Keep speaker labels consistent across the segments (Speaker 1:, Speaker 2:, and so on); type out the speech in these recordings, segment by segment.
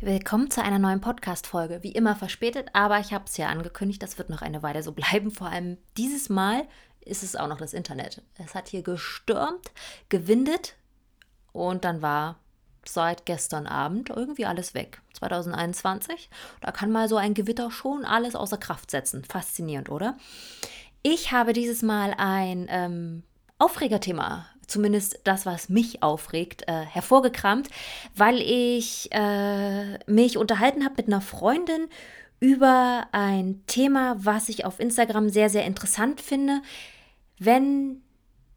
Speaker 1: Willkommen zu einer neuen Podcast-Folge. Wie immer verspätet, aber ich habe es ja angekündigt, das wird noch eine Weile so bleiben. Vor allem dieses Mal ist es auch noch das Internet. Es hat hier gestürmt, gewindet und dann war seit gestern Abend irgendwie alles weg. 2021, da kann mal so ein Gewitter schon alles außer Kraft setzen. Faszinierend, oder? Ich habe dieses Mal ein ähm, Aufregerthema zumindest das, was mich aufregt, äh, hervorgekramt, weil ich äh, mich unterhalten habe mit einer Freundin über ein Thema, was ich auf Instagram sehr, sehr interessant finde. Wenn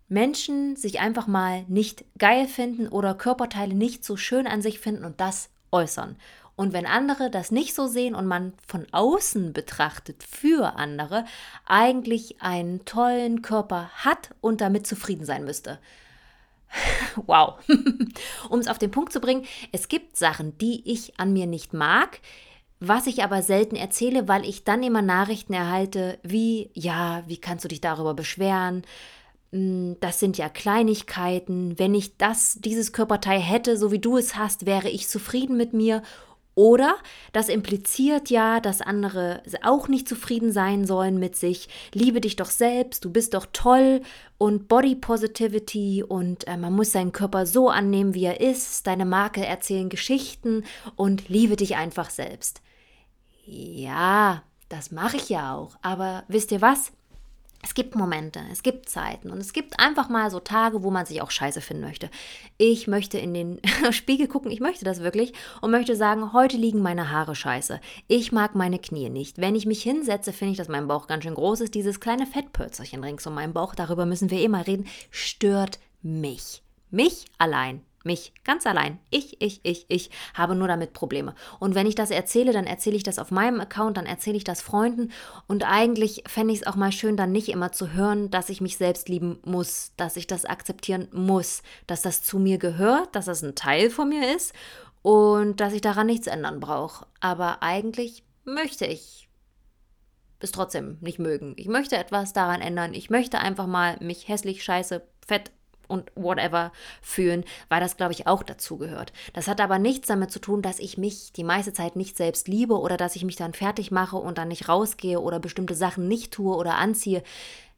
Speaker 1: Menschen sich einfach mal nicht geil finden oder Körperteile nicht so schön an sich finden und das äußern. Und wenn andere das nicht so sehen und man von außen betrachtet für andere eigentlich einen tollen Körper hat und damit zufrieden sein müsste. Wow. um es auf den Punkt zu bringen, es gibt Sachen, die ich an mir nicht mag, was ich aber selten erzähle, weil ich dann immer Nachrichten erhalte, wie, ja, wie kannst du dich darüber beschweren? Hm, das sind ja Kleinigkeiten. Wenn ich das, dieses Körperteil hätte, so wie du es hast, wäre ich zufrieden mit mir. Oder das impliziert ja, dass andere auch nicht zufrieden sein sollen mit sich. Liebe dich doch selbst, du bist doch toll und Body Positivity und äh, man muss seinen Körper so annehmen, wie er ist. Deine Marke erzählen Geschichten und liebe dich einfach selbst. Ja, das mache ich ja auch. Aber wisst ihr was? Es gibt Momente, es gibt Zeiten und es gibt einfach mal so Tage, wo man sich auch scheiße finden möchte. Ich möchte in den Spiegel gucken, ich möchte das wirklich und möchte sagen, heute liegen meine Haare scheiße. Ich mag meine Knie nicht. Wenn ich mich hinsetze, finde ich, dass mein Bauch ganz schön groß ist. Dieses kleine Fettpölzerchen rings um meinen Bauch, darüber müssen wir eh mal reden, stört mich. Mich allein. Mich, ganz allein. Ich, ich, ich, ich habe nur damit Probleme. Und wenn ich das erzähle, dann erzähle ich das auf meinem Account, dann erzähle ich das Freunden. Und eigentlich fände ich es auch mal schön, dann nicht immer zu hören, dass ich mich selbst lieben muss, dass ich das akzeptieren muss, dass das zu mir gehört, dass das ein Teil von mir ist und dass ich daran nichts ändern brauche. Aber eigentlich möchte ich es trotzdem nicht mögen. Ich möchte etwas daran ändern. Ich möchte einfach mal mich hässlich, scheiße, fett, und whatever fühlen, weil das, glaube ich, auch dazu gehört. Das hat aber nichts damit zu tun, dass ich mich die meiste Zeit nicht selbst liebe oder dass ich mich dann fertig mache und dann nicht rausgehe oder bestimmte Sachen nicht tue oder anziehe.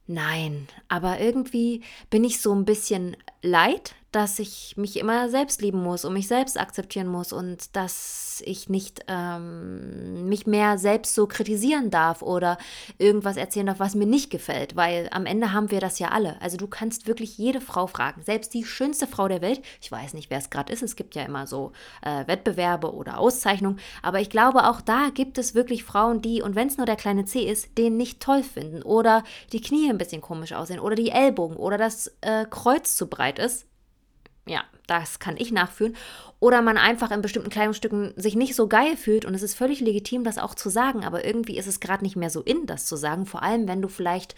Speaker 1: Nein, aber irgendwie bin ich so ein bisschen leid, dass ich mich immer selbst lieben muss und mich selbst akzeptieren muss und dass ich nicht ähm, mich mehr selbst so kritisieren darf oder irgendwas erzählen darf, was mir nicht gefällt, weil am Ende haben wir das ja alle. Also du kannst wirklich jede Frau fragen, selbst die schönste Frau der Welt. Ich weiß nicht, wer es gerade ist. Es gibt ja immer so äh, Wettbewerbe oder Auszeichnungen, aber ich glaube auch da gibt es wirklich Frauen, die und wenn es nur der kleine C ist, den nicht toll finden oder die Knie ein bisschen komisch aussehen oder die Ellbogen oder das äh, Kreuz zu breit ist ja, das kann ich nachfühlen. Oder man einfach in bestimmten Kleidungsstücken sich nicht so geil fühlt und es ist völlig legitim, das auch zu sagen, aber irgendwie ist es gerade nicht mehr so in, das zu sagen. Vor allem, wenn du vielleicht,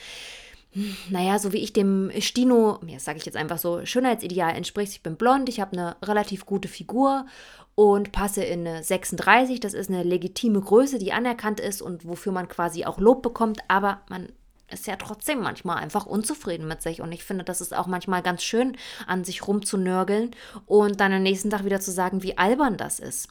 Speaker 1: naja, so wie ich dem Stino, ja, sage ich jetzt einfach so, Schönheitsideal entsprichst. Ich bin blond, ich habe eine relativ gute Figur und passe in eine 36. Das ist eine legitime Größe, die anerkannt ist und wofür man quasi auch Lob bekommt, aber man ist ja trotzdem manchmal einfach unzufrieden mit sich. Und ich finde, das ist auch manchmal ganz schön, an sich rumzunörgeln und dann am nächsten Tag wieder zu sagen, wie albern das ist.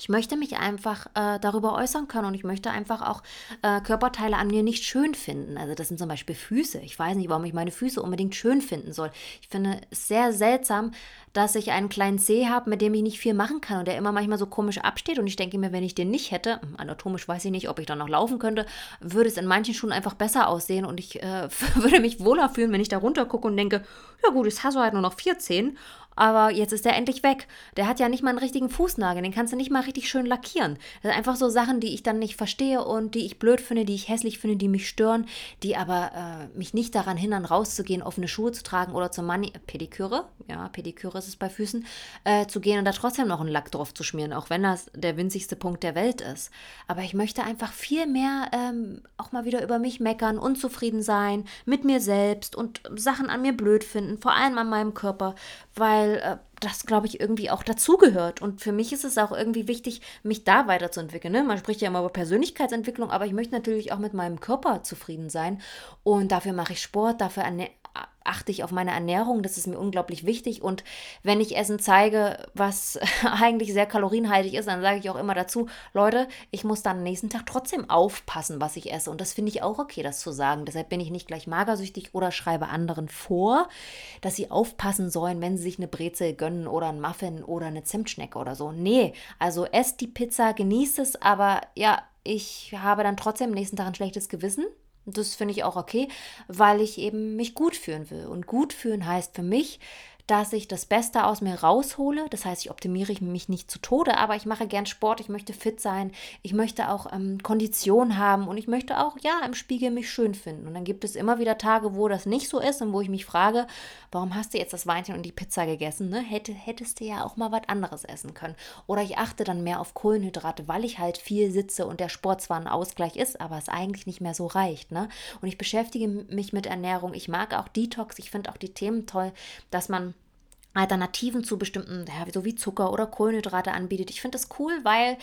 Speaker 1: Ich möchte mich einfach äh, darüber äußern können und ich möchte einfach auch äh, Körperteile an mir nicht schön finden. Also das sind zum Beispiel Füße. Ich weiß nicht, warum ich meine Füße unbedingt schön finden soll. Ich finde es sehr seltsam, dass ich einen kleinen Zeh habe, mit dem ich nicht viel machen kann und der immer manchmal so komisch absteht. Und ich denke mir, wenn ich den nicht hätte, hm, anatomisch weiß ich nicht, ob ich dann noch laufen könnte, würde es in manchen Schuhen einfach besser aussehen und ich äh, würde mich wohler fühlen, wenn ich da runter gucke und denke, ja gut, hast du halt nur noch vier Zehen aber jetzt ist der endlich weg. Der hat ja nicht mal einen richtigen Fußnagel, den kannst du nicht mal richtig schön lackieren. Das sind einfach so Sachen, die ich dann nicht verstehe und die ich blöd finde, die ich hässlich finde, die mich stören, die aber äh, mich nicht daran hindern, rauszugehen, offene Schuhe zu tragen oder zur Mani Pediküre, ja, Pediküre ist es bei Füßen, äh, zu gehen und da trotzdem noch einen Lack drauf zu schmieren, auch wenn das der winzigste Punkt der Welt ist. Aber ich möchte einfach viel mehr ähm, auch mal wieder über mich meckern, unzufrieden sein, mit mir selbst und Sachen an mir blöd finden, vor allem an meinem Körper, weil äh, das, glaube ich, irgendwie auch dazugehört. Und für mich ist es auch irgendwie wichtig, mich da weiterzuentwickeln. Ne? Man spricht ja immer über Persönlichkeitsentwicklung, aber ich möchte natürlich auch mit meinem Körper zufrieden sein. Und dafür mache ich Sport, dafür achte ich auf meine Ernährung, das ist mir unglaublich wichtig. Und wenn ich Essen zeige, was eigentlich sehr kalorienhaltig ist, dann sage ich auch immer dazu, Leute, ich muss dann am nächsten Tag trotzdem aufpassen, was ich esse. Und das finde ich auch okay, das zu sagen. Deshalb bin ich nicht gleich magersüchtig oder schreibe anderen vor, dass sie aufpassen sollen, wenn sie sich eine Brezel gönnen oder einen Muffin oder eine Zimtschnecke oder so. Nee, also esst die Pizza, genießt es, aber ja, ich habe dann trotzdem am nächsten Tag ein schlechtes Gewissen das finde ich auch okay, weil ich eben mich gut fühlen will. Und gut fühlen heißt für mich, dass ich das Beste aus mir raushole. Das heißt, ich optimiere mich nicht zu Tode, aber ich mache gern Sport, ich möchte fit sein, ich möchte auch ähm, Kondition haben und ich möchte auch, ja, im Spiegel mich schön finden. Und dann gibt es immer wieder Tage, wo das nicht so ist und wo ich mich frage, warum hast du jetzt das Weinchen und die Pizza gegessen? Ne? Hätte, hättest du ja auch mal was anderes essen können. Oder ich achte dann mehr auf Kohlenhydrate, weil ich halt viel sitze und der Sport zwar ein Ausgleich ist, aber es eigentlich nicht mehr so reicht. Ne? Und ich beschäftige mich mit Ernährung. Ich mag auch Detox. Ich finde auch die Themen toll, dass man Alternativen zu bestimmten, ja, so wie Zucker oder Kohlenhydrate anbietet. Ich finde das cool, weil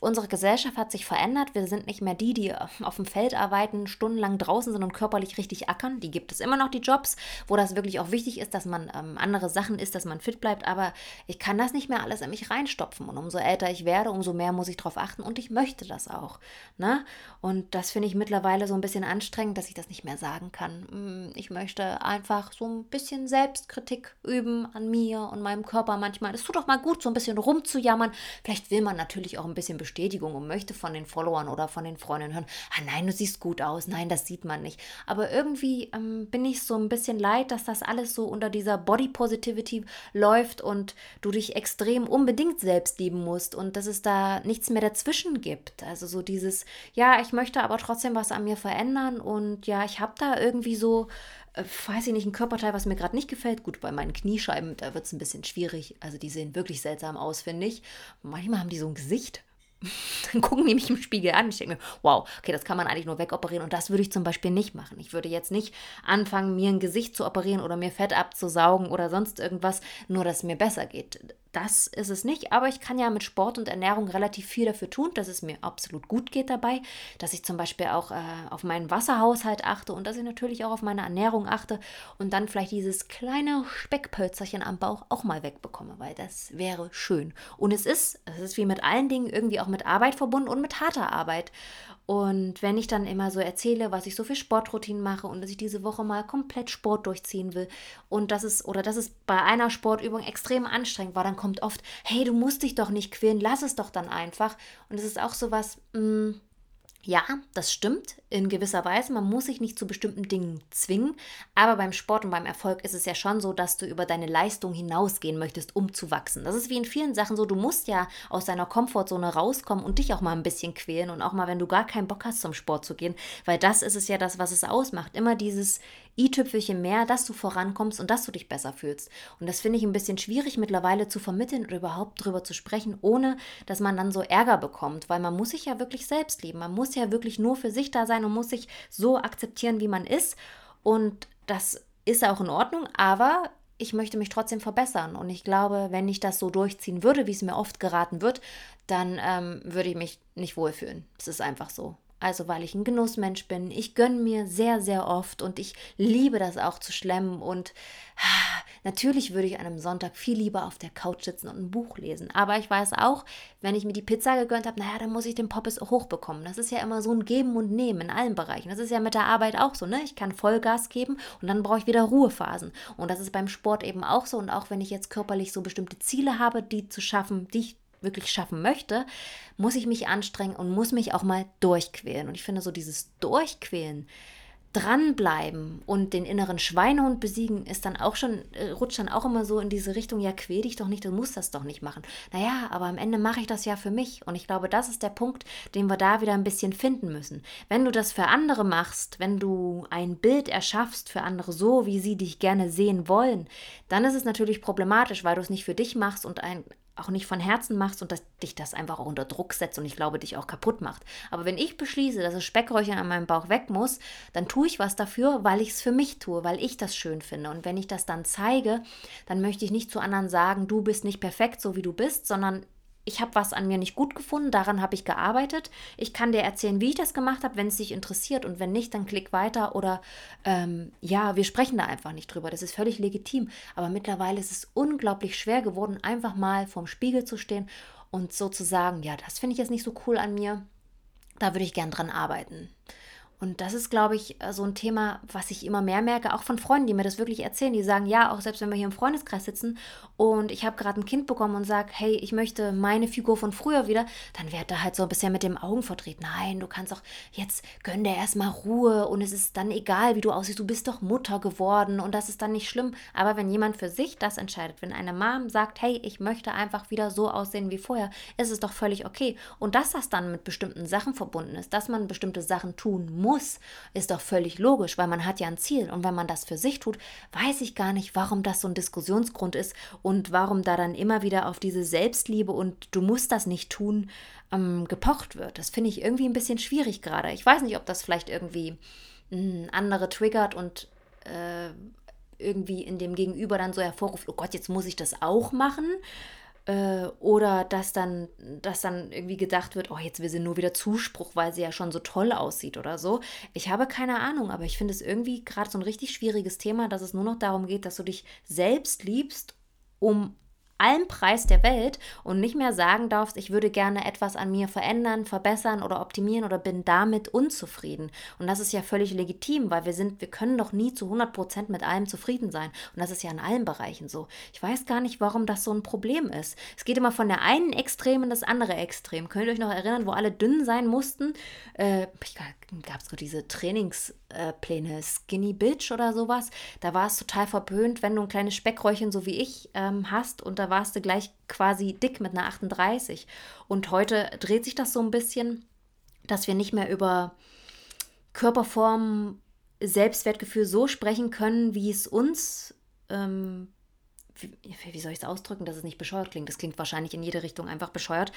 Speaker 1: unsere Gesellschaft hat sich verändert. Wir sind nicht mehr die, die auf dem Feld arbeiten, stundenlang draußen sind und körperlich richtig ackern. Die gibt es immer noch, die Jobs, wo das wirklich auch wichtig ist, dass man ähm, andere Sachen isst, dass man fit bleibt. Aber ich kann das nicht mehr alles in mich reinstopfen. Und umso älter ich werde, umso mehr muss ich darauf achten. Und ich möchte das auch. Ne? Und das finde ich mittlerweile so ein bisschen anstrengend, dass ich das nicht mehr sagen kann. Hm, ich möchte einfach so ein bisschen Selbstkritik üben an mir und meinem Körper manchmal. Es tut doch mal gut, so ein bisschen rumzujammern. Vielleicht will man natürlich auch ein bisschen Bestätigung und möchte von den Followern oder von den Freunden hören, ah nein, du siehst gut aus, nein, das sieht man nicht. Aber irgendwie ähm, bin ich so ein bisschen leid, dass das alles so unter dieser Body Positivity läuft und du dich extrem unbedingt selbst lieben musst und dass es da nichts mehr dazwischen gibt. Also so dieses, ja, ich möchte aber trotzdem was an mir verändern und ja, ich habe da irgendwie so äh, weiß ich nicht, ein Körperteil, was mir gerade nicht gefällt. Gut, bei meinen Kniescheiben, da wird es ein bisschen schwierig. Also die sehen wirklich seltsam aus, finde ich. Manchmal haben die so ein Gesicht. Dann gucken die mich im Spiegel an. Ich denke mir, wow, okay, das kann man eigentlich nur wegoperieren. Und das würde ich zum Beispiel nicht machen. Ich würde jetzt nicht anfangen, mir ein Gesicht zu operieren oder mir Fett abzusaugen oder sonst irgendwas, nur dass es mir besser geht das ist es nicht, aber ich kann ja mit Sport und Ernährung relativ viel dafür tun, dass es mir absolut gut geht dabei, dass ich zum Beispiel auch äh, auf meinen Wasserhaushalt achte und dass ich natürlich auch auf meine Ernährung achte und dann vielleicht dieses kleine Speckpölzerchen am Bauch auch mal wegbekomme, weil das wäre schön. Und es ist, es ist wie mit allen Dingen irgendwie auch mit Arbeit verbunden und mit harter Arbeit. Und wenn ich dann immer so erzähle, was ich so für Sportroutinen mache und dass ich diese Woche mal komplett Sport durchziehen will und das ist oder dass es bei einer Sportübung extrem anstrengend war, dann kommt oft, hey, du musst dich doch nicht quälen, lass es doch dann einfach. Und es ist auch so was, mh, mm, ja, das stimmt in gewisser Weise. Man muss sich nicht zu bestimmten Dingen zwingen. Aber beim Sport und beim Erfolg ist es ja schon so, dass du über deine Leistung hinausgehen möchtest, um zu wachsen. Das ist wie in vielen Sachen so. Du musst ja aus deiner Komfortzone rauskommen und dich auch mal ein bisschen quälen. Und auch mal, wenn du gar keinen Bock hast, zum Sport zu gehen. Weil das ist es ja das, was es ausmacht. Immer dieses i-Tüpfelchen mehr, dass du vorankommst und dass du dich besser fühlst. Und das finde ich ein bisschen schwierig mittlerweile zu vermitteln oder überhaupt drüber zu sprechen, ohne dass man dann so Ärger bekommt. Weil man muss sich ja wirklich selbst lieben. Man muss muss ja wirklich nur für sich da sein und muss sich so akzeptieren, wie man ist. Und das ist auch in Ordnung, aber ich möchte mich trotzdem verbessern. Und ich glaube, wenn ich das so durchziehen würde, wie es mir oft geraten wird, dann ähm, würde ich mich nicht wohlfühlen. Es ist einfach so. Also weil ich ein Genussmensch bin. Ich gönne mir sehr, sehr oft und ich liebe das auch zu schlemmen. Und natürlich würde ich an einem Sonntag viel lieber auf der Couch sitzen und ein Buch lesen. Aber ich weiß auch, wenn ich mir die Pizza gegönnt habe, naja, dann muss ich den Poppes hochbekommen. Das ist ja immer so ein Geben und Nehmen in allen Bereichen. Das ist ja mit der Arbeit auch so, ne? Ich kann Vollgas geben und dann brauche ich wieder Ruhephasen. Und das ist beim Sport eben auch so. Und auch wenn ich jetzt körperlich so bestimmte Ziele habe, die zu schaffen, die ich wirklich schaffen möchte, muss ich mich anstrengen und muss mich auch mal durchquälen. Und ich finde so dieses Durchquälen, dranbleiben und den inneren Schweinehund besiegen, ist dann auch schon, äh, rutscht dann auch immer so in diese Richtung, ja, quäl dich doch nicht, du musst das doch nicht machen. Naja, aber am Ende mache ich das ja für mich. Und ich glaube, das ist der Punkt, den wir da wieder ein bisschen finden müssen. Wenn du das für andere machst, wenn du ein Bild erschaffst für andere so, wie sie dich gerne sehen wollen, dann ist es natürlich problematisch, weil du es nicht für dich machst und ein, auch nicht von Herzen machst und dass dich das einfach auch unter Druck setzt und ich glaube, dich auch kaputt macht. Aber wenn ich beschließe, dass das Speckröllchen an meinem Bauch weg muss, dann tue ich was dafür, weil ich es für mich tue, weil ich das schön finde. Und wenn ich das dann zeige, dann möchte ich nicht zu anderen sagen, du bist nicht perfekt, so wie du bist, sondern ich habe was an mir nicht gut gefunden, daran habe ich gearbeitet. Ich kann dir erzählen, wie ich das gemacht habe, wenn es dich interessiert und wenn nicht, dann klick weiter oder ähm, ja, wir sprechen da einfach nicht drüber. Das ist völlig legitim. Aber mittlerweile ist es unglaublich schwer geworden, einfach mal vorm Spiegel zu stehen und so zu sagen, ja, das finde ich jetzt nicht so cool an mir. Da würde ich gern dran arbeiten. Und das ist, glaube ich, äh, so ein Thema, was ich immer mehr merke, auch von Freunden, die mir das wirklich erzählen. Die sagen, ja, auch selbst wenn wir hier im Freundeskreis sitzen und ich habe gerade ein Kind bekommen und sage, hey, ich möchte meine Figur von früher wieder, dann wird da halt so ein bisschen mit dem Augen verdreht. Nein, du kannst doch jetzt gönn dir erstmal Ruhe und es ist dann egal, wie du aussiehst. Du bist doch Mutter geworden und das ist dann nicht schlimm. Aber wenn jemand für sich das entscheidet, wenn eine Mom sagt, hey, ich möchte einfach wieder so aussehen wie vorher, ist es doch völlig okay. Und dass das dann mit bestimmten Sachen verbunden ist, dass man bestimmte Sachen tun muss, muss, ist doch völlig logisch, weil man hat ja ein Ziel. Und wenn man das für sich tut, weiß ich gar nicht, warum das so ein Diskussionsgrund ist und warum da dann immer wieder auf diese Selbstliebe und du musst das nicht tun ähm, gepocht wird. Das finde ich irgendwie ein bisschen schwierig gerade. Ich weiß nicht, ob das vielleicht irgendwie hm, andere triggert und äh, irgendwie in dem Gegenüber dann so hervorruft, oh Gott, jetzt muss ich das auch machen. Äh, oder dass dann, dass dann irgendwie gedacht wird, oh, jetzt will sie nur wieder Zuspruch, weil sie ja schon so toll aussieht oder so. Ich habe keine Ahnung, aber ich finde es irgendwie gerade so ein richtig schwieriges Thema, dass es nur noch darum geht, dass du dich selbst liebst, um allem Preis der Welt und nicht mehr sagen darfst, ich würde gerne etwas an mir verändern, verbessern oder optimieren oder bin damit unzufrieden. Und das ist ja völlig legitim, weil wir sind, wir können doch nie zu 100 Prozent mit allem zufrieden sein. Und das ist ja in allen Bereichen so. Ich weiß gar nicht, warum das so ein Problem ist. Es geht immer von der einen Extrem in das andere Extrem. Könnt ihr euch noch erinnern, wo alle dünn sein mussten? Äh, gab es so diese Trainingspläne, äh, Skinny Bitch oder sowas. Da war es total verpönt, wenn du ein kleines Speckröllchen so wie ich ähm, hast und da warst du gleich quasi dick mit einer 38. Und heute dreht sich das so ein bisschen, dass wir nicht mehr über Körperform, Selbstwertgefühl so sprechen können, wie es uns ähm, wie, wie soll ich es ausdrücken, dass es nicht bescheuert klingt? Das klingt wahrscheinlich in jede Richtung einfach bescheuert,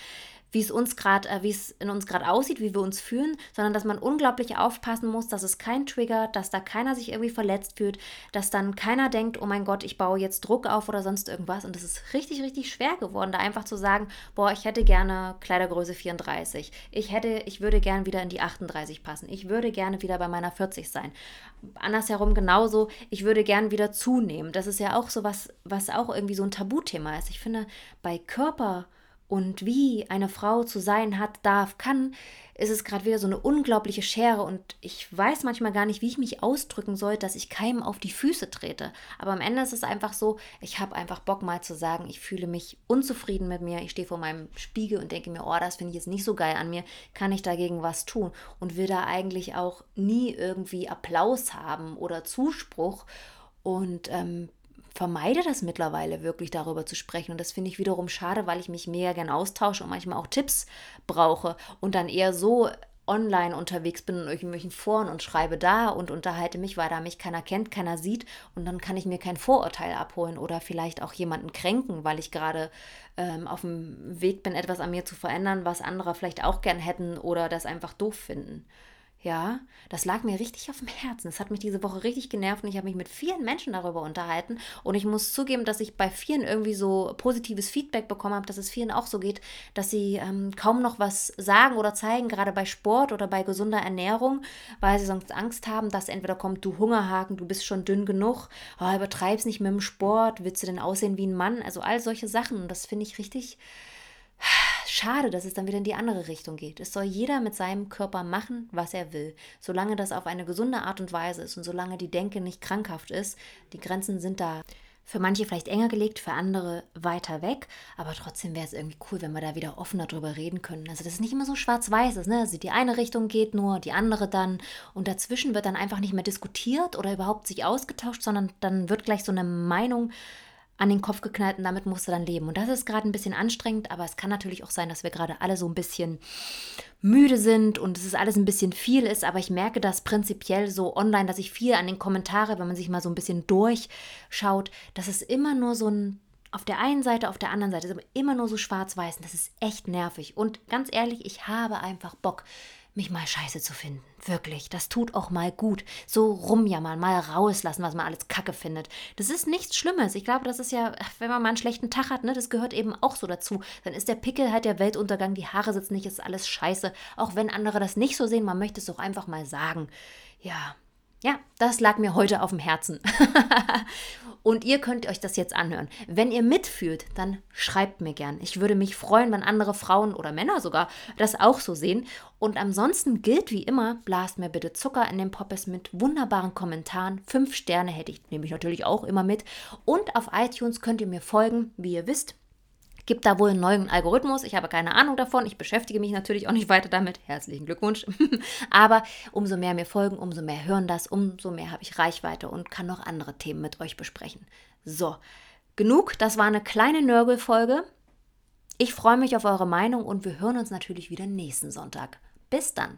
Speaker 1: wie es uns gerade, äh, wie es in uns gerade aussieht, wie wir uns fühlen, sondern dass man unglaublich aufpassen muss, dass es kein Trigger, dass da keiner sich irgendwie verletzt fühlt, dass dann keiner denkt, oh mein Gott, ich baue jetzt Druck auf oder sonst irgendwas. Und es ist richtig, richtig schwer geworden, da einfach zu sagen, boah, ich hätte gerne Kleidergröße 34. Ich hätte, ich würde gerne wieder in die 38 passen. Ich würde gerne wieder bei meiner 40 sein. Andersherum genauso, ich würde gerne wieder zunehmen. Das ist ja auch so was, was auch irgendwie so ein Tabuthema ist. Ich finde, bei Körper und wie eine Frau zu sein hat, darf, kann, ist es gerade wieder so eine unglaubliche Schere. Und ich weiß manchmal gar nicht, wie ich mich ausdrücken soll, dass ich keinem auf die Füße trete. Aber am Ende ist es einfach so, ich habe einfach Bock mal zu sagen, ich fühle mich unzufrieden mit mir, ich stehe vor meinem Spiegel und denke mir, oh, das finde ich jetzt nicht so geil an mir, kann ich dagegen was tun? Und will da eigentlich auch nie irgendwie Applaus haben oder Zuspruch. Und ähm, vermeide das mittlerweile wirklich darüber zu sprechen. Und das finde ich wiederum schade, weil ich mich mega gern austausche und manchmal auch Tipps brauche und dann eher so online unterwegs bin in irgendwelchen Foren und schreibe da und unterhalte mich, weil da mich keiner kennt, keiner sieht und dann kann ich mir kein Vorurteil abholen oder vielleicht auch jemanden kränken, weil ich gerade ähm, auf dem Weg bin, etwas an mir zu verändern, was andere vielleicht auch gern hätten oder das einfach doof finden. Ja, das lag mir richtig auf dem Herzen. Das hat mich diese Woche richtig genervt und ich habe mich mit vielen Menschen darüber unterhalten. Und ich muss zugeben, dass ich bei vielen irgendwie so positives Feedback bekommen habe, dass es vielen auch so geht, dass sie ähm, kaum noch was sagen oder zeigen, gerade bei Sport oder bei gesunder Ernährung, weil sie sonst Angst haben, dass entweder kommt, du Hungerhaken, du bist schon dünn genug, oh, übertreib's nicht mit dem Sport, willst du denn aussehen wie ein Mann? Also all solche Sachen. Und das finde ich richtig schade, dass es dann wieder in die andere Richtung geht. Es soll jeder mit seinem Körper machen, was er will, solange das auf eine gesunde Art und Weise ist und solange die Denke nicht krankhaft ist. Die Grenzen sind da für manche vielleicht enger gelegt, für andere weiter weg, aber trotzdem wäre es irgendwie cool, wenn wir da wieder offener drüber reden können. Also, dass es nicht immer so schwarz-weiß ist, ne? Also, die eine Richtung geht nur, die andere dann und dazwischen wird dann einfach nicht mehr diskutiert oder überhaupt sich ausgetauscht, sondern dann wird gleich so eine Meinung an den Kopf geknallt und damit musst du dann leben. Und das ist gerade ein bisschen anstrengend, aber es kann natürlich auch sein, dass wir gerade alle so ein bisschen müde sind und es ist alles ein bisschen viel ist, aber ich merke das prinzipiell so online, dass ich viel an den Kommentaren, wenn man sich mal so ein bisschen durchschaut, dass es immer nur so ein auf der einen Seite, auf der anderen Seite immer nur so schwarz-weiß und das ist echt nervig. Und ganz ehrlich, ich habe einfach Bock, mich mal scheiße zu finden. Wirklich, das tut auch mal gut. So rumjammern, mal rauslassen, was man alles kacke findet. Das ist nichts Schlimmes. Ich glaube, das ist ja, wenn man mal einen schlechten Tag hat, ne, das gehört eben auch so dazu. Dann ist der Pickel halt der Weltuntergang, die Haare sitzen nicht, ist alles scheiße. Auch wenn andere das nicht so sehen, man möchte es doch einfach mal sagen. Ja, ja, das lag mir heute auf dem Herzen. und ihr könnt euch das jetzt anhören. Wenn ihr mitfühlt, dann schreibt mir gern. Ich würde mich freuen, wenn andere Frauen oder Männer sogar das auch so sehen. Und ansonsten gilt wie immer, blast mir bitte Zucker in den Poppes mit wunderbaren Kommentaren. Fünf Sterne hätte ich, nehme ich natürlich auch immer mit. Und auf iTunes könnt ihr mir folgen, wie ihr wisst. Gibt da wohl einen neuen Algorithmus? Ich habe keine Ahnung davon. Ich beschäftige mich natürlich auch nicht weiter damit. Herzlichen Glückwunsch. Aber umso mehr mir folgen, umso mehr hören das, umso mehr habe ich Reichweite und kann noch andere Themen mit euch besprechen. So, genug. Das war eine kleine Nörgelfolge. Ich freue mich auf eure Meinung und wir hören uns natürlich wieder nächsten Sonntag. Bis dann.